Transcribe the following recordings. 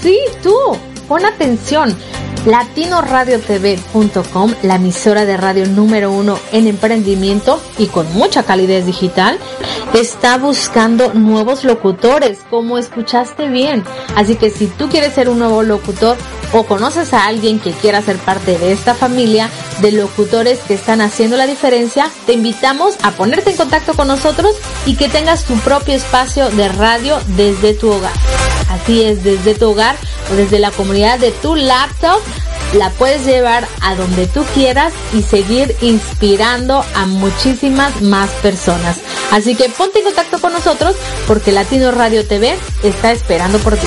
Sí, tú. Pon atención latinoradiotv.com, la emisora de radio número uno en emprendimiento y con mucha calidez digital, está buscando nuevos locutores, como escuchaste bien. Así que si tú quieres ser un nuevo locutor o conoces a alguien que quiera ser parte de esta familia de locutores que están haciendo la diferencia, te invitamos a ponerte en contacto con nosotros y que tengas tu propio espacio de radio desde tu hogar. Así es, desde tu hogar o desde la comunidad de tu laptop la puedes llevar a donde tú quieras y seguir inspirando a muchísimas más personas. Así que ponte en contacto con nosotros porque Latino Radio TV está esperando por ti.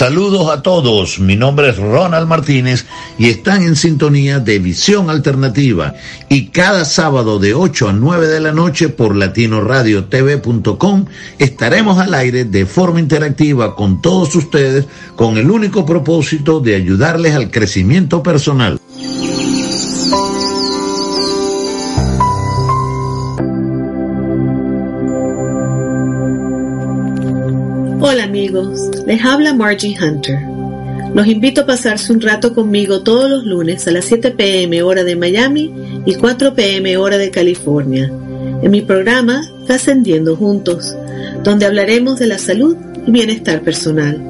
Saludos a todos, mi nombre es Ronald Martínez y están en sintonía de Visión Alternativa y cada sábado de 8 a 9 de la noche por latinoradiotv.com estaremos al aire de forma interactiva con todos ustedes con el único propósito de ayudarles al crecimiento personal. Amigos, les habla Margie Hunter. Los invito a pasarse un rato conmigo todos los lunes a las 7 pm hora de Miami y 4 pm hora de California, en mi programa Trascendiendo Juntos, donde hablaremos de la salud y bienestar personal.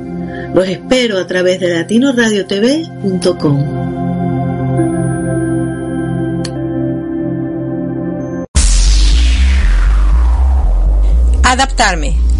Los espero a través de latinoradiotv.com. Adaptarme,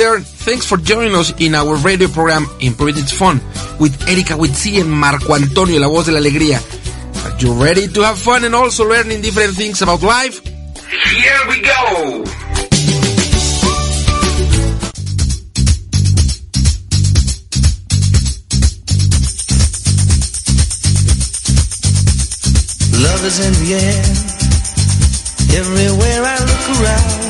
There, thanks for joining us in our radio program Improve It's Fun with Erika Witsi and Marco Antonio, la voz de la alegría. Are you ready to have fun and also learning different things about life? Here we go! Love is in the air, everywhere I look around.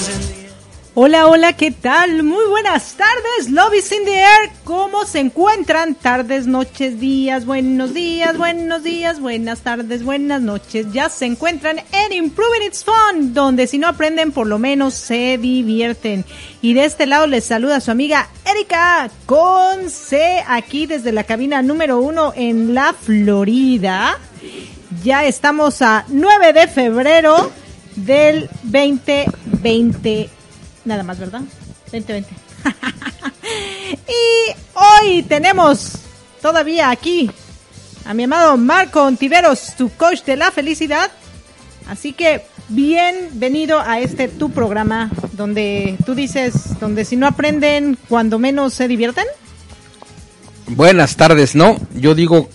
Hola, hola, ¿qué tal? Muy buenas tardes, Lobbies in the Air. ¿Cómo se encuentran? Tardes, noches, días, buenos días, buenos días, buenas tardes, buenas noches. Ya se encuentran en Improving It's Fun, donde si no aprenden, por lo menos se divierten. Y de este lado les saluda su amiga Erika con C, aquí desde la cabina número uno en la Florida. Ya estamos a 9 de febrero del 2020 Nada más, ¿verdad? 2020. y hoy tenemos todavía aquí a mi amado Marco Ontiveros, tu coach de la felicidad. Así que bienvenido a este tu programa donde tú dices, donde si no aprenden, cuando menos se divierten. Buenas tardes, ¿no? Yo digo,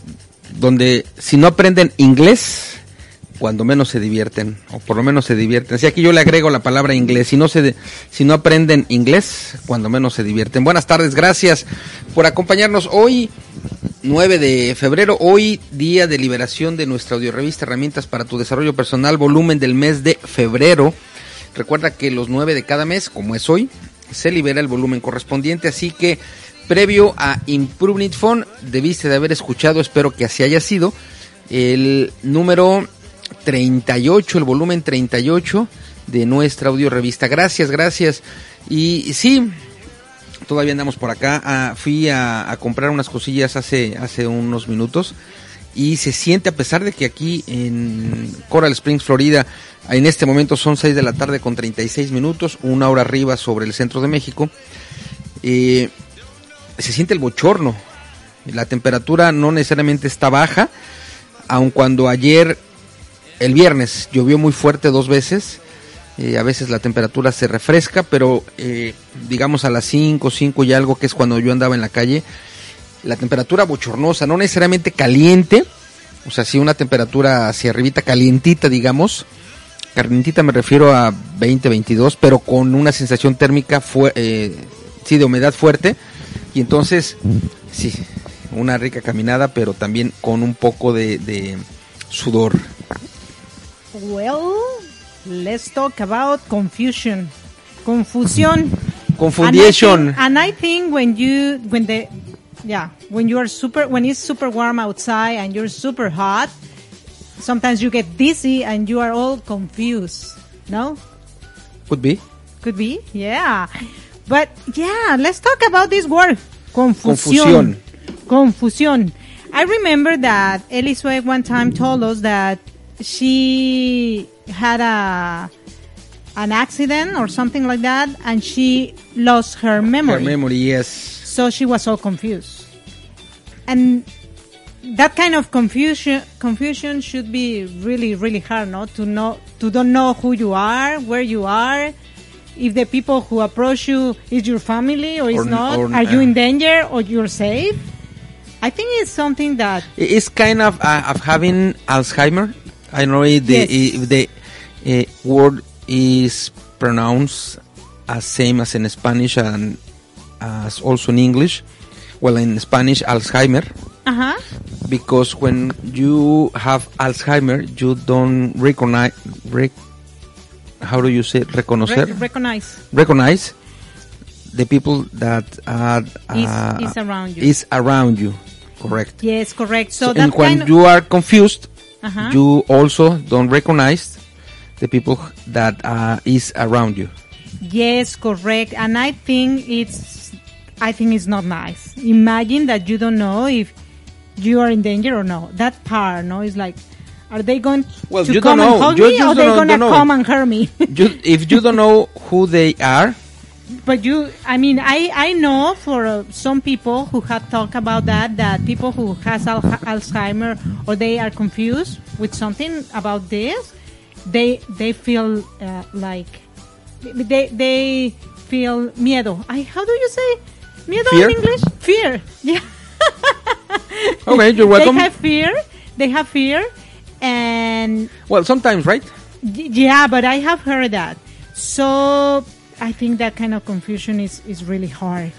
donde si no aprenden inglés, cuando menos se divierten, o por lo menos se divierten. Si aquí yo le agrego la palabra inglés, si no, se si no aprenden inglés, cuando menos se divierten. Buenas tardes, gracias por acompañarnos hoy, 9 de febrero, hoy día de liberación de nuestra audiorevista Herramientas para tu Desarrollo Personal, volumen del mes de febrero. Recuerda que los 9 de cada mes, como es hoy, se libera el volumen correspondiente, así que previo a Improving Phone, debiste de haber escuchado, espero que así haya sido, el número 38, el volumen 38 de nuestra audio revista. Gracias, gracias. Y sí, todavía andamos por acá. Ah, fui a, comprar unas cosillas hace, hace unos minutos y se siente, a pesar de que aquí en Coral Springs, Florida, en este momento son 6 de la tarde con 36 minutos, una hora arriba sobre el centro de México, eh, se siente el bochorno. La temperatura no necesariamente está baja, aun cuando ayer el viernes llovió muy fuerte dos veces. Eh, a veces la temperatura se refresca, pero eh, digamos a las 5, 5 y algo, que es cuando yo andaba en la calle, la temperatura bochornosa, no necesariamente caliente, o sea, sí una temperatura hacia arribita calientita, digamos. Calientita me refiero a 20, 22, pero con una sensación térmica, eh, sí, de humedad fuerte. Y entonces, sí, una rica caminada, pero también con un poco de, de sudor. Well, let's talk about confusion. Confusion. Confusion. And, I think when you when the yeah when you are super when it's super warm outside and you're super hot, sometimes you get dizzy and you are all confused. No. Could be. Could be. Yeah. But yeah, let's talk about this word. Confusion. Confusion. Confusion. I remember that Elisue one time told us that she had a an accident or something like that, and she lost her memory. Her memory, yes. So she was all confused, and that kind of confusion confusion should be really really hard, no? To know to don't know who you are, where you are, if the people who approach you is your family or is or, not. Or, are uh, you in danger or you're safe? I think it's something that it's kind of uh, of having Alzheimer I know if the, yes. if the uh, word is pronounced as same as in Spanish and as also in English. Well, in Spanish, Alzheimer. Uh-huh. Because when you have Alzheimer, you don't recognize. Rec, how do you say reconocer? Re recognize. Recognize the people that are uh, is, is around you. Is around you. Correct. Yes, correct. So, so and when you are confused, -huh. you also don't recognize the people that uh, is around you. Yes, correct. And I think it's, I think it's not nice. Imagine that you don't know if you are in danger or no. That part, no, is like, are they going well, to come and hug you me, or are they going to come and hurt me? you, if you don't know who they are, but you i mean i i know for uh, some people who have talked about that that people who has al alzheimer or they are confused with something about this they they feel uh, like they they feel miedo. I, how do you say miedo fear? in english? Fear. Yeah. Okay you're welcome. they have fear. They have fear. And well sometimes right? Yeah but i have heard that. So I think that kind of confusion is, is really hard.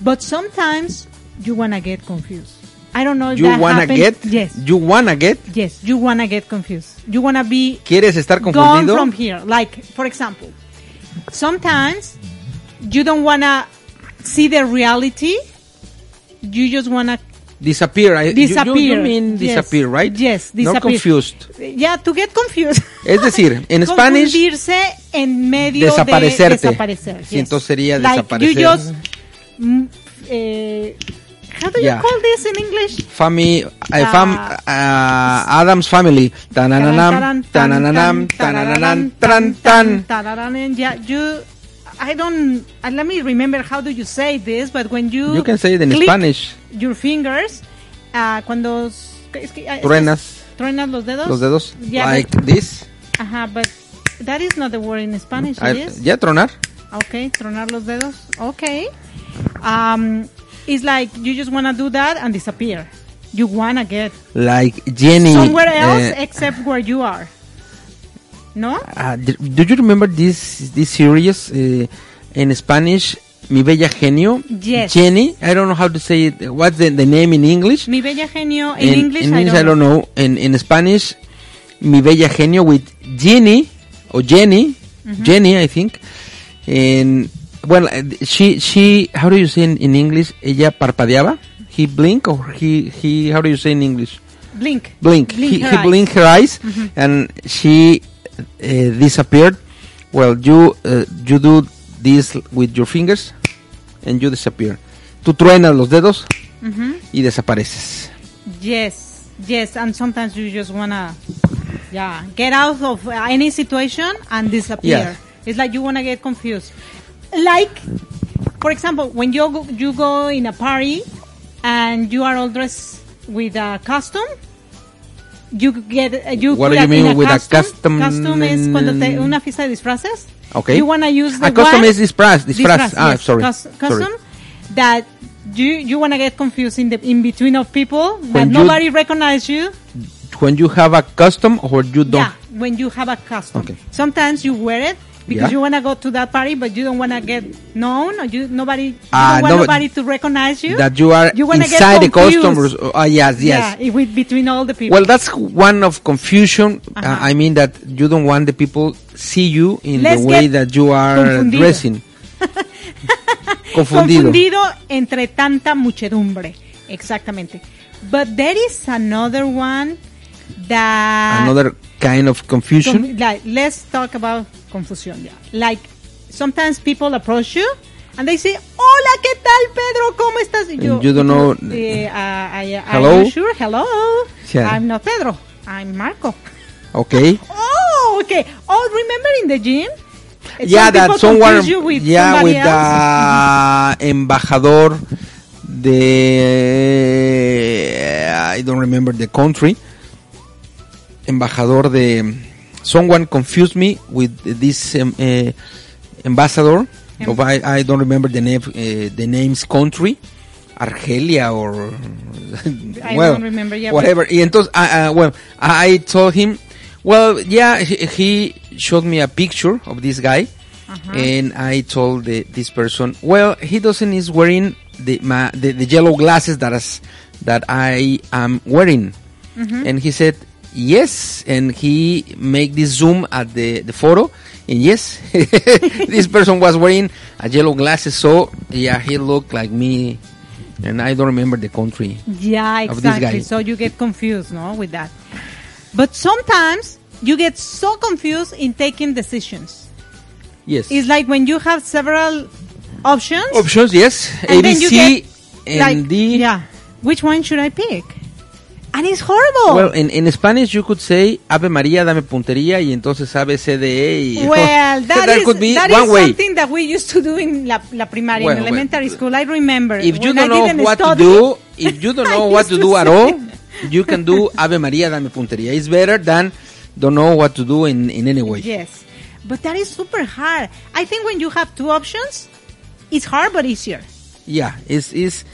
But sometimes you want to get confused. I don't know if you that wanna get yes you wanna get yes you wanna get confused you wanna be quieres estar confundido gone from here like for example sometimes you don't wanna see the reality. You just wanna Disappear. I- you- you- disappear. You, mean Yes. disappear, right? Yes, Not disappear. confused. Yeah, to get confused. Es decir, en Spanish, en medio Desaparecerte. de desaparecer. Sí, yes. entonces sería like desaparecer. You just, mm, eh, how do you Yeah. call this in English? Family, uh, fam, uh, Adam's Family. Tananam, tananam, tran, tan. Tararan, and yeah, you. I don't. Uh, let me remember how do you say this, but when you You can say it in Spanish. Your fingers, uh, cuando es que, uh, Truenas truenas los dedos. los dedos. Yeah, like but- this. Ajá, but that is not the word in Spanish. Ah, it is. Ya tronar. Okay, tronar los dedos. Okay. Um, it's like you just wanna do that and disappear. You wanna get Like Jenny. somewhere else eh, except where you are. No? uh, do you remember this this series uh, in Spanish? Mi bella genio. Yes. Jenny. I don't know how to say it. What's the, the name in English? Mi bella genio in, English. I don't, I don't know. In in Spanish, mi bella genio with Jenny or Jenny. Jenny, I think. And well, uh, she she. How do you say in, in English? Ella parpadeaba. He blink or he he. How do you say in English? Blink. Blink. Blink he her he eyes. Blinked her eyes, and she uh, disappeared. Well, you uh, you do this with your fingers, and you disappear. Tú truenas los dedos Mm-hmm. y desapareces. Yes, yes, and sometimes you just wanna, yeah, get out of any situation and disappear. Yeah. It's like you wanna get confused. Like, for example, when you go, you go in a party and you are all dressed with a costume. You get uh, you What do you mean a with a costume? custom- Costume es cuando te una fiesta de disfraces. Okay. You wanna use the A custom is disfraz. Disfraz. Ah, yes. sorry. Cus- Sorry. custom that you you wanna get confused in the in between of people that When you- nobody recognize you. When you have a custom or you don't. Yeah, when you have a custom. Okay. Sometimes you wear it because Yeah. you wanna go to that party, but you don't wanna get known, or you nobody you Ah, don't want no- nobody to recognize you. That you are You inside the customers. Oh, yes, yes. Yeah, with, between all the people. Well, that's one of confusion. Uh, Uh-huh. I mean that you don't want the people see you in Let's the way that you are confundido. dressing. Confundido. confundido entre tanta muchedumbre. Exactamente. But there is another one that Another kind of confusion. Like, let's talk about confusión. Yeah. Like, sometimes people approach you and they say, Hola, ¿qué tal, Pedro? ¿Cómo estás? Y And you don't know- eh, uh, I, I, Hello? You sure? Hello. Yeah. I'm not Pedro. I'm Marco. Okay. Oh, okay. Oh, remember in the gym? Eh, yeah, some that someone. you with yeah, with else. the embajador. The I don't remember the country. Embajador de. Someone confused me with this um, uh, ambassador. Of I, I don't remember the name. Uh, the name's country. Argelia or I well, don't remember, yeah, whatever. Y entonces, uh, uh, well, I told him, well, yeah, he, he showed me a picture of this guy, Uh-huh. and I told the, this person, well, he doesn't is wearing the, ma, the the yellow glasses that is, that I am wearing, Mm-hmm. and he said yes, and he make this zoom at the the photo. And yes, this person was wearing a yellow glasses, so yeah, he looked like me, and I don't remember the country. Yeah, exactly. guy. So you get confused, no, with that. But sometimes you get so confused in taking decisions. Yes. It's like when you have several options. Options, yes. and ABC get, and like, D. Yeah. Which one should I pick? And it's horrible. Well, in, in Spanish you could say Ave María, dame puntería, y entonces A, B, C, D, E. y- Well, that, is, could be that one is way. something that we used to do in la, la primaria, Well, in well, elementary school. I remember. If you don't I know what study, to do, if you don't know what to to do at all, you can do Ave María, dame puntería. It's better than don't know what to do in, in any way. Yes. But that is super hard. I think when you have two options, it's hard but easier. Yeah, it's, it's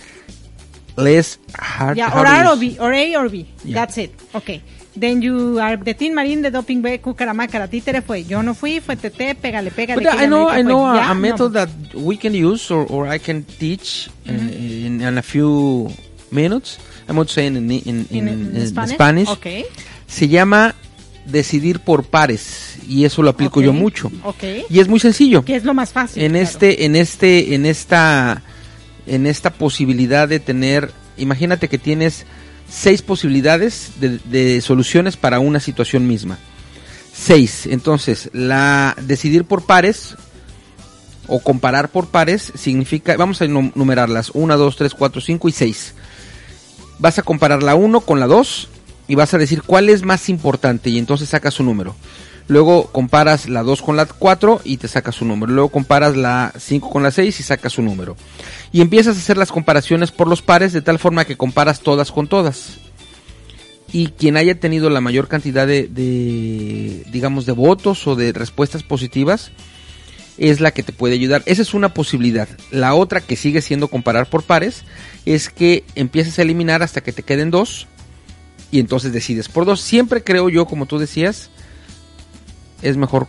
less hard. Yeah, or you or B, or A or B. Yeah. That's it. Okay. Then you are the Team Marín de Doping B, Cucaramácara, Títere fue. Yo no fui, fue TT, pégale, pégale. But I know, I know pues, a, no, method pues. that we can use or, or I can teach uh, in, in a few minutes. I'm not saying in, in, in, Spanish? Spanish. Okay. Se llama decidir por pares. y eso lo aplico Ok. yo mucho. Ok. Y es muy sencillo. Que es lo más fácil. en claro. este en este en esta en esta posibilidad de tener imagínate que tienes seis posibilidades de, soluciones para una situación misma. Seis. Entonces la decidir por pares o comparar por pares significa vamos a num- numerarlas. 1, 2, 3, 4, 5 y 6 vas a comparar la 1 con la 2 y vas a decir cuál es más importante y entonces sacas su número. Luego comparas la 2 con la 4 y te sacas su número. Luego comparas la 5 con la 6 y sacas su número. Y empiezas a hacer las comparaciones por los pares de tal forma que comparas todas con todas. Y quien haya tenido la mayor cantidad de, de, digamos, de votos o de respuestas positivas es la que te puede ayudar. Esa es una posibilidad. La otra que sigue siendo comparar por pares es que empieces a eliminar hasta que te queden dos y entonces decides por dos. Siempre creo yo, como tú decías, es mejor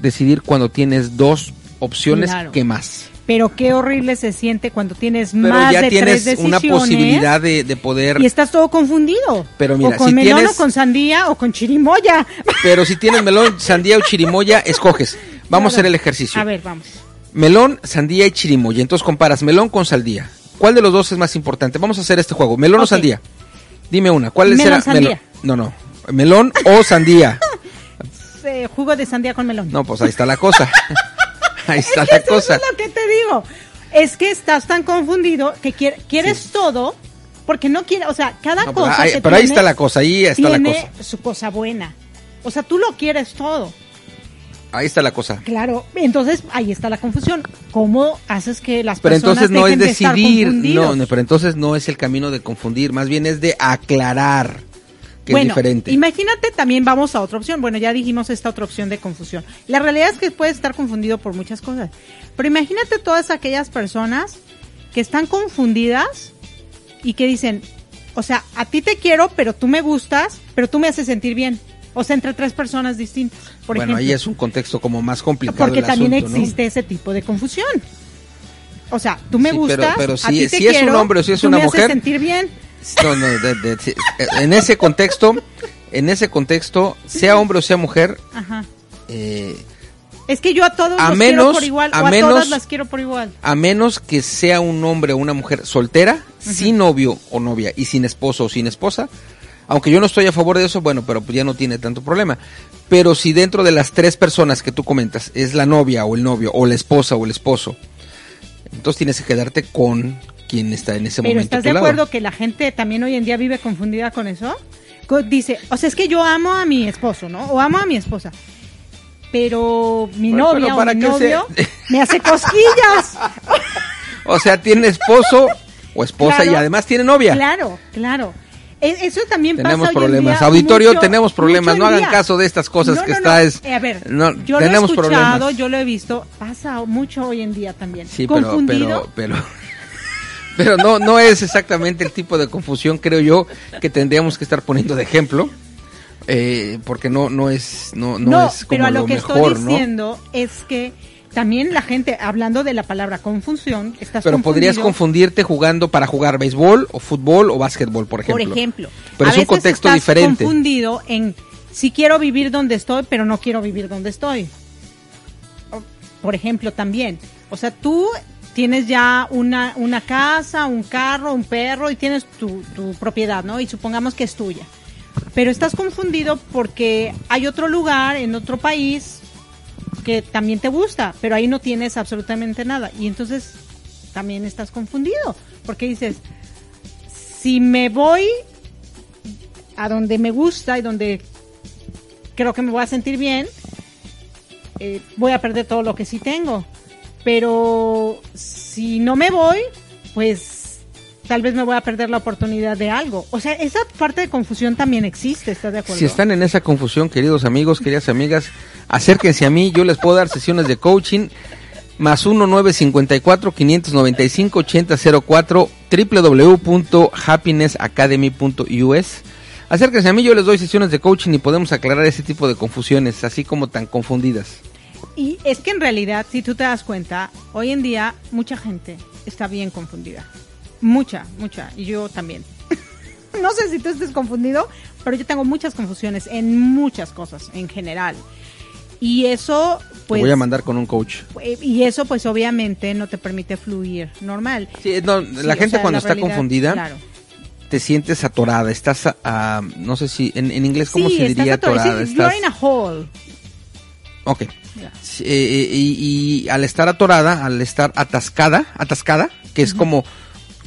decidir cuando tienes dos opciones Claro. que más. Pero qué horrible se siente cuando tienes Pero más ya de tienes tres una decisiones posibilidad de, de poder... y estás todo confundido. Pero mira, o con si melón tienes- o con sandía o con chirimoya. Pero si tienes melón, sandía o chirimoya, escoges. Vamos a hacer el ejercicio. A ver, vamos. Melón, sandía y chirimoya. Entonces comparas melón con sandía. ¿Cuál de los dos es más importante? Vamos a hacer este juego. ¿Melón o sandía? Dime una. ¿Cuál Melón, será? sandía. No, no. Melón o sandía. Eh, jugo de sandía con melón. No, pues ahí está la cosa. ahí está Es que la eso cosa. es lo que te digo. Es que estás tan confundido que quier- quieres todo porque no quieres, o sea, cada No, pero cosa ahí, que pero ahí tiene está la cosa, ahí está la tiene cosa. su cosa buena. O sea, tú lo quieres todo. Ahí está la cosa. Claro, entonces ahí está la confusión. ¿Cómo haces que las Pero personas entonces no es dejen de estar decidir, no, pero entonces no es el camino de confundir, más bien es de aclarar que bueno, es diferente. imagínate también vamos a otra opción. Bueno, ya dijimos esta otra opción de confusión. La realidad es que puedes estar confundido por muchas cosas. Pero imagínate todas aquellas personas que están confundidas y que dicen, o sea, a ti te quiero, pero tú me gustas, pero tú me haces sentir bien. O sea, entre tres personas distintas, por bueno, ejemplo. ahí es un contexto como más complicado. Porque el también asunto, ¿no? existe ese tipo de confusión. O sea, tú me Sí, gustas, pero si- ti te si es un hombre o si es tú una me haces mujer, sentir bien. No, no, de- en ese contexto, en ese contexto, sea hombre o sea mujer, Ajá. eh, Es que yo a todos A los quiero menos- por igual, a o a menos- todas las quiero por igual. a menos que sea un hombre o una mujer soltera, sin novio o novia y sin esposo o sin esposa, aunque yo no estoy a favor de eso, bueno, pero pues ya no tiene tanto problema. Pero si dentro de las tres personas que tú comentas es la novia o el novio o la esposa o el esposo, entonces tienes que quedarte con quien está en ese Pero momento. ¿estás de lado. acuerdo que la gente también hoy en día vive confundida con eso? Dice, o sea, es que yo amo a mi esposo, ¿no? O amo a mi esposa. Pero mi Bueno, novia pero o ¿para mi qué se- novio me hace cosquillas. O sea, tiene esposo o esposa Claro. y además tiene novia. Claro, claro. E- Eso también Tenemos pasa hoy en problemas. día Auditorio, mucho- tenemos problemas. No hagan día. caso de estas cosas No, que no, está es. Eh, a ver, yo tenemos lo he escuchado, problemas. yo lo he visto, pasa mucho hoy en día también. Sí, Confundido. pero, pero, pero no, no es exactamente el tipo de confusión, creo yo, que tendríamos que estar poniendo de ejemplo, eh, porque no, no es, no, no, No, es como pero a lo, lo que mejor, estoy ¿no? diciendo es que también la gente, hablando de la palabra confusión, estás Pero podrías confundirte jugando para jugar béisbol o fútbol o básquetbol, por ejemplo. Por ejemplo. Pero a es un contexto estás diferente. confundido en si quiero vivir donde estoy, pero no quiero vivir donde estoy. Por ejemplo, también. O sea, tú tienes ya una, una casa, un carro, un perro y tienes tu, propiedad, ¿no? Y supongamos que es tuya. Pero estás confundido porque hay otro lugar en otro país que también te gusta, pero ahí no tienes absolutamente nada. Y entonces también estás confundido, porque dices, si me voy a donde me gusta y donde creo que me voy a sentir bien, eh, voy a perder todo lo que sí tengo. Pero si no me voy, pues tal vez me voy a perder la oportunidad de algo. O sea, esa parte de confusión también existe, ¿estás de acuerdo? Si están en esa confusión, queridos amigos, queridas amigas, acérquense a mí, yo les puedo dar sesiones de coaching más 1 954 595 8004 www.happinessacademy.us. Acérquense a mí, yo les doy sesiones de coaching y podemos aclarar ese tipo de confusiones, así como tan confundidas. Y es que en realidad, si tú te das cuenta, hoy en día mucha gente está bien confundida. Mucha, mucha. Y yo también. no sé si tú estés confundido, pero yo tengo muchas confusiones en muchas cosas en general. Y eso, Te pues, voy a mandar con un coach. eh, y eso, pues, obviamente no te permite fluir normal. Sí, no, Sí, la o gente sea, cuando la está realidad, confundida claro. te sientes atorada, estás, a- a- no sé si, en, en inglés, ¿cómo sí, se diría atorado, atorada? sí, you're Estás- in a hole. Ok. Eh, eh, y, y al estar atorada, al estar atascada, atascada, que es como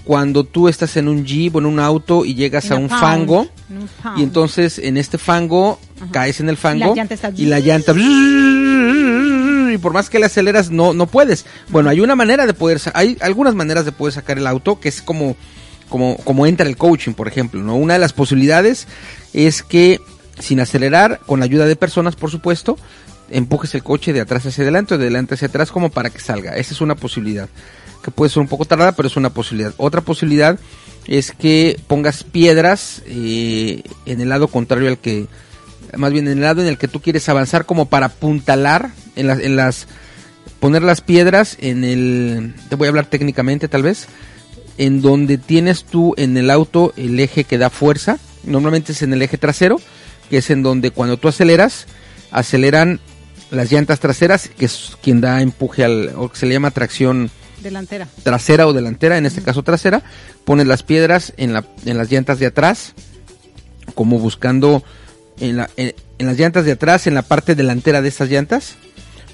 cuando tú estás en un jeep o en un auto y llegas In a un pound, fango in y entonces en este fango caes en el fango La llanta está- y la llanta y por más que le aceleras no no puedes. Bueno, hay una manera de poder hay algunas maneras de poder sacar el auto que es como como como entra el coaching, por ejemplo, ¿no? Una de las posibilidades es que sin acelerar, con la ayuda de personas, por supuesto, empujes el coche de atrás hacia adelante o de adelante hacia atrás como para que salga. Esa es una posibilidad que puede ser un poco tardada, pero es una posibilidad. Otra posibilidad es que pongas piedras eh, en el lado contrario al que, más bien en el lado en el que tú quieres avanzar como para apuntalar en, las en las, poner las piedras en el, te voy a hablar técnicamente tal vez, en donde tienes tú en el auto el eje que da fuerza, normalmente es en el eje trasero, que es en donde cuando tú aceleras, aceleran las llantas traseras, que es quien da empuje al, o que se le llama tracción Delantera. trasera o delantera, en este caso trasera, pones las piedras en, la, en las llantas de atrás, como buscando en, la, en, en las llantas de atrás, en la parte delantera de estas llantas,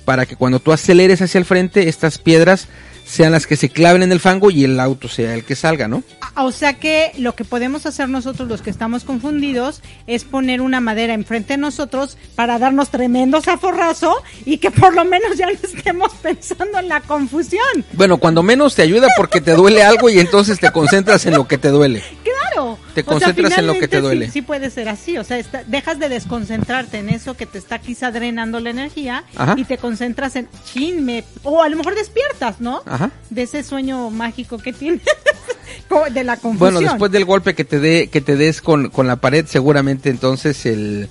para que cuando tú aceleres hacia el frente, estas piedras sean las que se claven en el fango y el auto sea el que salga, ¿no? O sea que lo que podemos hacer nosotros los que estamos confundidos es poner una madera enfrente de nosotros para darnos tremendo zaforrazo y que por lo menos ya no estemos pensando en la confusión. Bueno, cuando menos te ayuda porque te duele algo y entonces te concentras en lo que te duele. Claro. Te O sea, concentras en lo que te duele. Sí, sí puede ser así. O sea, está- dejas de desconcentrarte en eso que te está quizá drenando la energía Ajá. y te concentras en, chin, me... O a lo mejor despiertas, ¿no? Ajá. De ese sueño mágico que tienes. de la confusión. Bueno, después del golpe que te dé, que te des con, con la pared, seguramente entonces el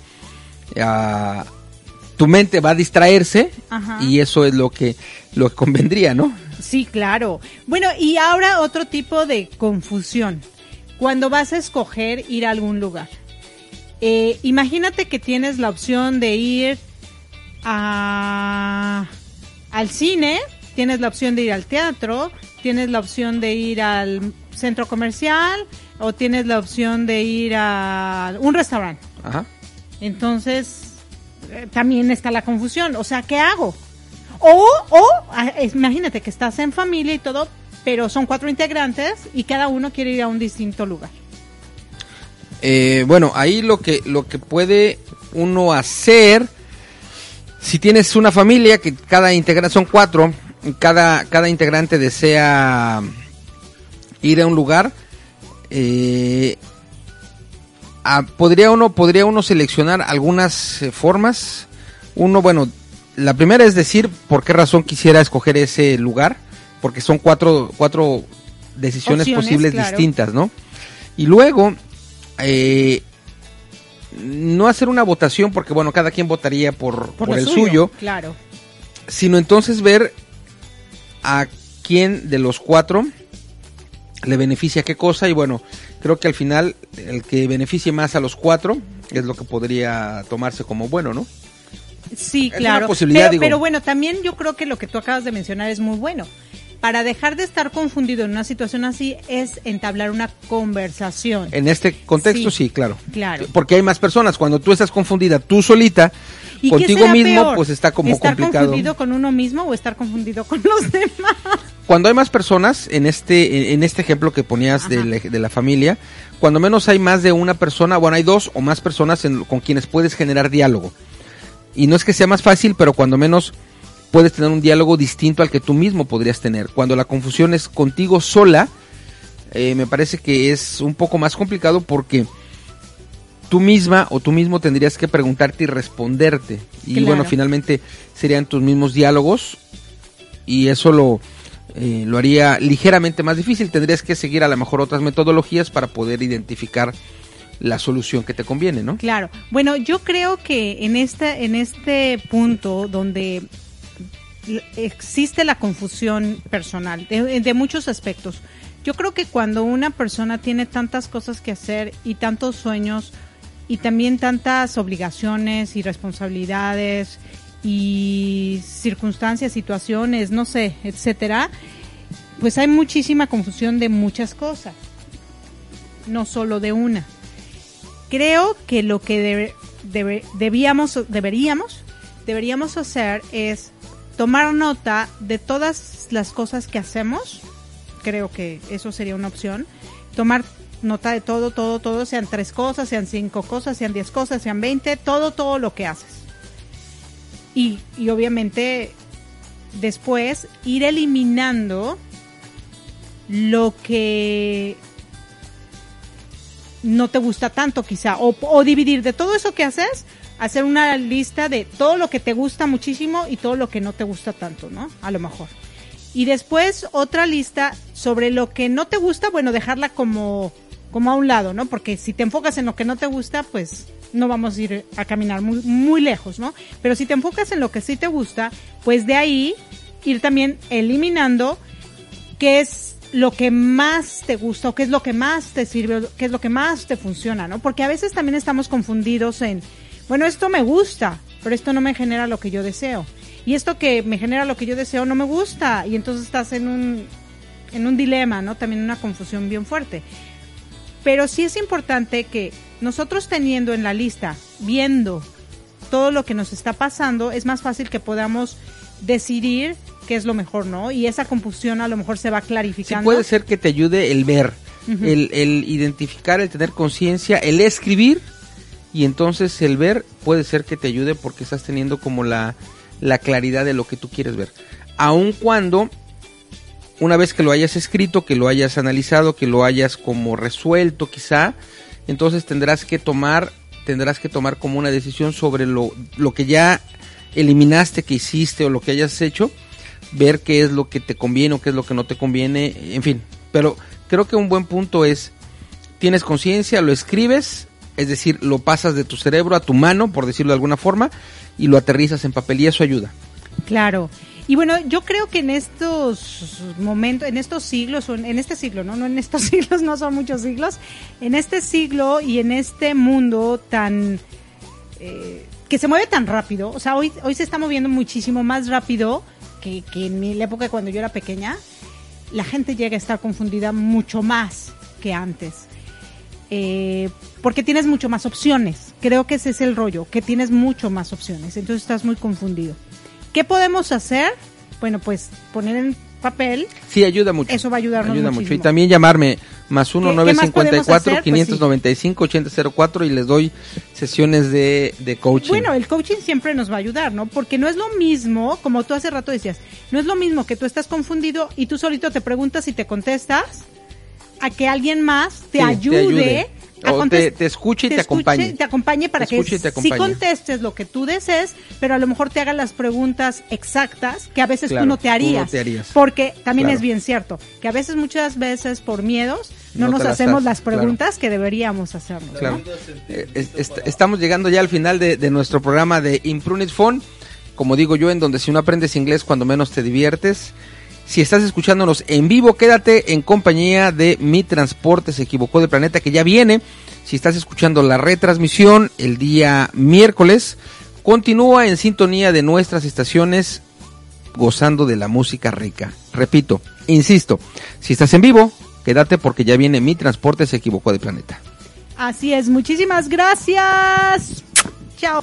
ah, tu mente va a distraerse Ajá. y eso es lo que lo que convendría, ¿no? Sí, claro. Bueno, y ahora otro tipo de confusión. Cuando vas a escoger ir a algún lugar. Eh, imagínate que tienes la opción de ir a, al cine, tienes la opción de ir al teatro, tienes la opción de ir al centro comercial o tienes la opción de ir a un restaurante. Ajá. Entonces, eh, también está la confusión. O sea, ¿qué hago? O, o, ah, imagínate que estás en familia y todo, pero son cuatro integrantes y cada uno quiere ir a un distinto lugar. Eh, bueno, ahí lo que lo que puede uno hacer si tienes una familia que cada integrante son cuatro, cada cada integrante desea ir a un lugar, eh, podría uno podría uno seleccionar algunas eh, formas. Uno, bueno, la primera es decir por qué razón quisiera escoger ese lugar, porque son cuatro cuatro decisiones Opciones, posibles claro. distintas, ¿no? Y luego eh, no hacer una votación porque bueno cada quien votaría por, por, el suyo Claro. sino entonces ver a quién de los cuatro le beneficia qué cosa y bueno, creo que al final el que beneficie más a los cuatro es lo que podría tomarse como bueno, ¿no? Sí, Es claro. una posibilidad, pero, digo. pero bueno, también yo creo que lo que tú acabas de mencionar es muy bueno. Para dejar de estar confundido en una situación así es entablar una conversación. En este contexto Sí, sí, claro. claro. Porque hay más personas. Cuando tú estás confundida tú solita, ¿Y qué contigo mismo, peor? pues está como ¿Estar complicado. confundido con uno mismo o estar confundido con los demás? Cuando hay más personas, en este, en este ejemplo que ponías de la, de la familia, cuando menos hay más de una persona, bueno, hay dos o más personas en- con quienes puedes generar diálogo. Y no es que sea más fácil, pero cuando menos puedes tener un diálogo distinto al que tú mismo podrías tener. Cuando la confusión es contigo sola, eh, me parece que es un poco más complicado porque tú misma o tú mismo tendrías que preguntarte y responderte. Y Claro. bueno, finalmente serían tus mismos diálogos y eso lo, eh, lo haría ligeramente más difícil. Tendrías que seguir a lo mejor otras metodologías para poder identificar la solución que te conviene, ¿no? Claro. Bueno, yo creo que en este, en este punto donde existe la confusión personal de, de muchos aspectos, yo creo que cuando una persona tiene tantas cosas que hacer y tantos sueños y también tantas obligaciones y responsabilidades y circunstancias, situaciones, no sé, etcétera, pues hay muchísima confusión de muchas cosas, no solo de una. Creo que lo que debíamos, deberíamos, deberíamos hacer es tomar nota de todas las cosas que hacemos. Creo que eso sería una opción. Tomar nota de todo, todo, todo, sean tres cosas, sean cinco cosas, sean diez cosas, sean veinte, todo, todo lo que haces. Y, y obviamente después ir eliminando lo que no te gusta tanto quizá o, o dividir de todo eso que haces hacer una lista de todo lo que te gusta muchísimo y todo lo que no te gusta tanto no a lo mejor y después otra lista sobre lo que no te gusta bueno dejarla como como a un lado no porque si te enfocas en lo que no te gusta pues no vamos a ir a caminar muy, muy lejos no pero si te enfocas en lo que sí te gusta pues de ahí ir también eliminando qué es lo que más te gusta o qué es lo que más te sirve, qué es lo que más te funciona, ¿no? Porque a veces también estamos confundidos en, bueno, esto me gusta, pero esto no me genera lo que yo deseo. Y esto que me genera lo que yo deseo no me gusta. Y entonces estás en un, en un dilema, ¿no? También una confusión bien fuerte. Pero sí es importante que nosotros teniendo en la lista, viendo todo lo que nos está pasando, es más fácil que podamos decidir qué es lo mejor, ¿no? Y esa confusión a lo mejor se va Sí clarificando. puede ser que te ayude el ver, el, el identificar, el tener conciencia, el escribir y entonces el ver puede ser que te ayude porque estás teniendo como la, la claridad de lo que tú quieres ver. Aun cuando una vez que lo hayas escrito, que lo hayas analizado, que lo hayas como resuelto quizá, entonces tendrás que tomar, tendrás que tomar como una decisión sobre lo, lo que ya eliminaste, que hiciste o lo que hayas hecho, ver qué es lo que te conviene o qué es lo que no te conviene, en fin. Pero creo que un buen punto es, tienes conciencia, lo escribes, es decir, lo pasas de tu cerebro a tu mano, por decirlo de alguna forma, y lo aterrizas en papel y eso ayuda. Claro. Y bueno, yo creo que en estos momentos, en estos siglos, en, este siglo, ¿no? No en estos siglos, no son muchos siglos, en este siglo y en este mundo tan... eh, que se mueve tan rápido, o sea, hoy, hoy se está moviendo muchísimo más rápido que, en mi la época cuando yo era pequeña, la gente llega a estar confundida mucho más que antes. Eh, porque tienes mucho más opciones. Creo que ese es el rollo, que tienes mucho más opciones. Entonces estás muy confundido. ¿Qué podemos hacer? Bueno, pues poner en papel. Sí, ayuda mucho. Eso va a ayudarnos Ayuda muchísimo. mucho. Y también llamarme más uno ¿Qué- nueve qué más podemos cincuenta y cuatro hacer? Quinientos noventa y cinco ochenta cero cuatro y les doy sesiones de, de coaching. Bueno, el coaching siempre nos va a ayudar, ¿no? Porque no es lo mismo, como tú hace rato decías, no es lo mismo que tú estás confundido y tú solito te preguntas y te contestas, a que alguien más te Sí, te ayude. O te- te escuche y te acompañe. te acompañe para Te que te sí acompañe. contestes lo que tú desees, pero a lo mejor te haga las preguntas exactas que a veces Claro, tú no te tú no harías. te harías. Porque también Claro. es bien cierto que a veces, muchas veces por miedos, no, No nos te las hacemos las claro. preguntas que deberíamos hacernos. ¿no? Eh, es- est- estamos llegando ya al final de, de nuestro programa de Imprunit Phone. Como digo yo, en donde si no aprendes inglés, cuando menos te diviertes. Si estás escuchándonos en vivo, quédate en compañía de Mi Transporte se equivocó de planeta que ya viene. Si estás escuchando la retransmisión el día miércoles, continúa en sintonía de nuestras estaciones gozando de la música rica. Repito, insisto, si estás en vivo, quédate porque ya viene Mi Transporte se equivocó de planeta. Así es, muchísimas gracias. Chao.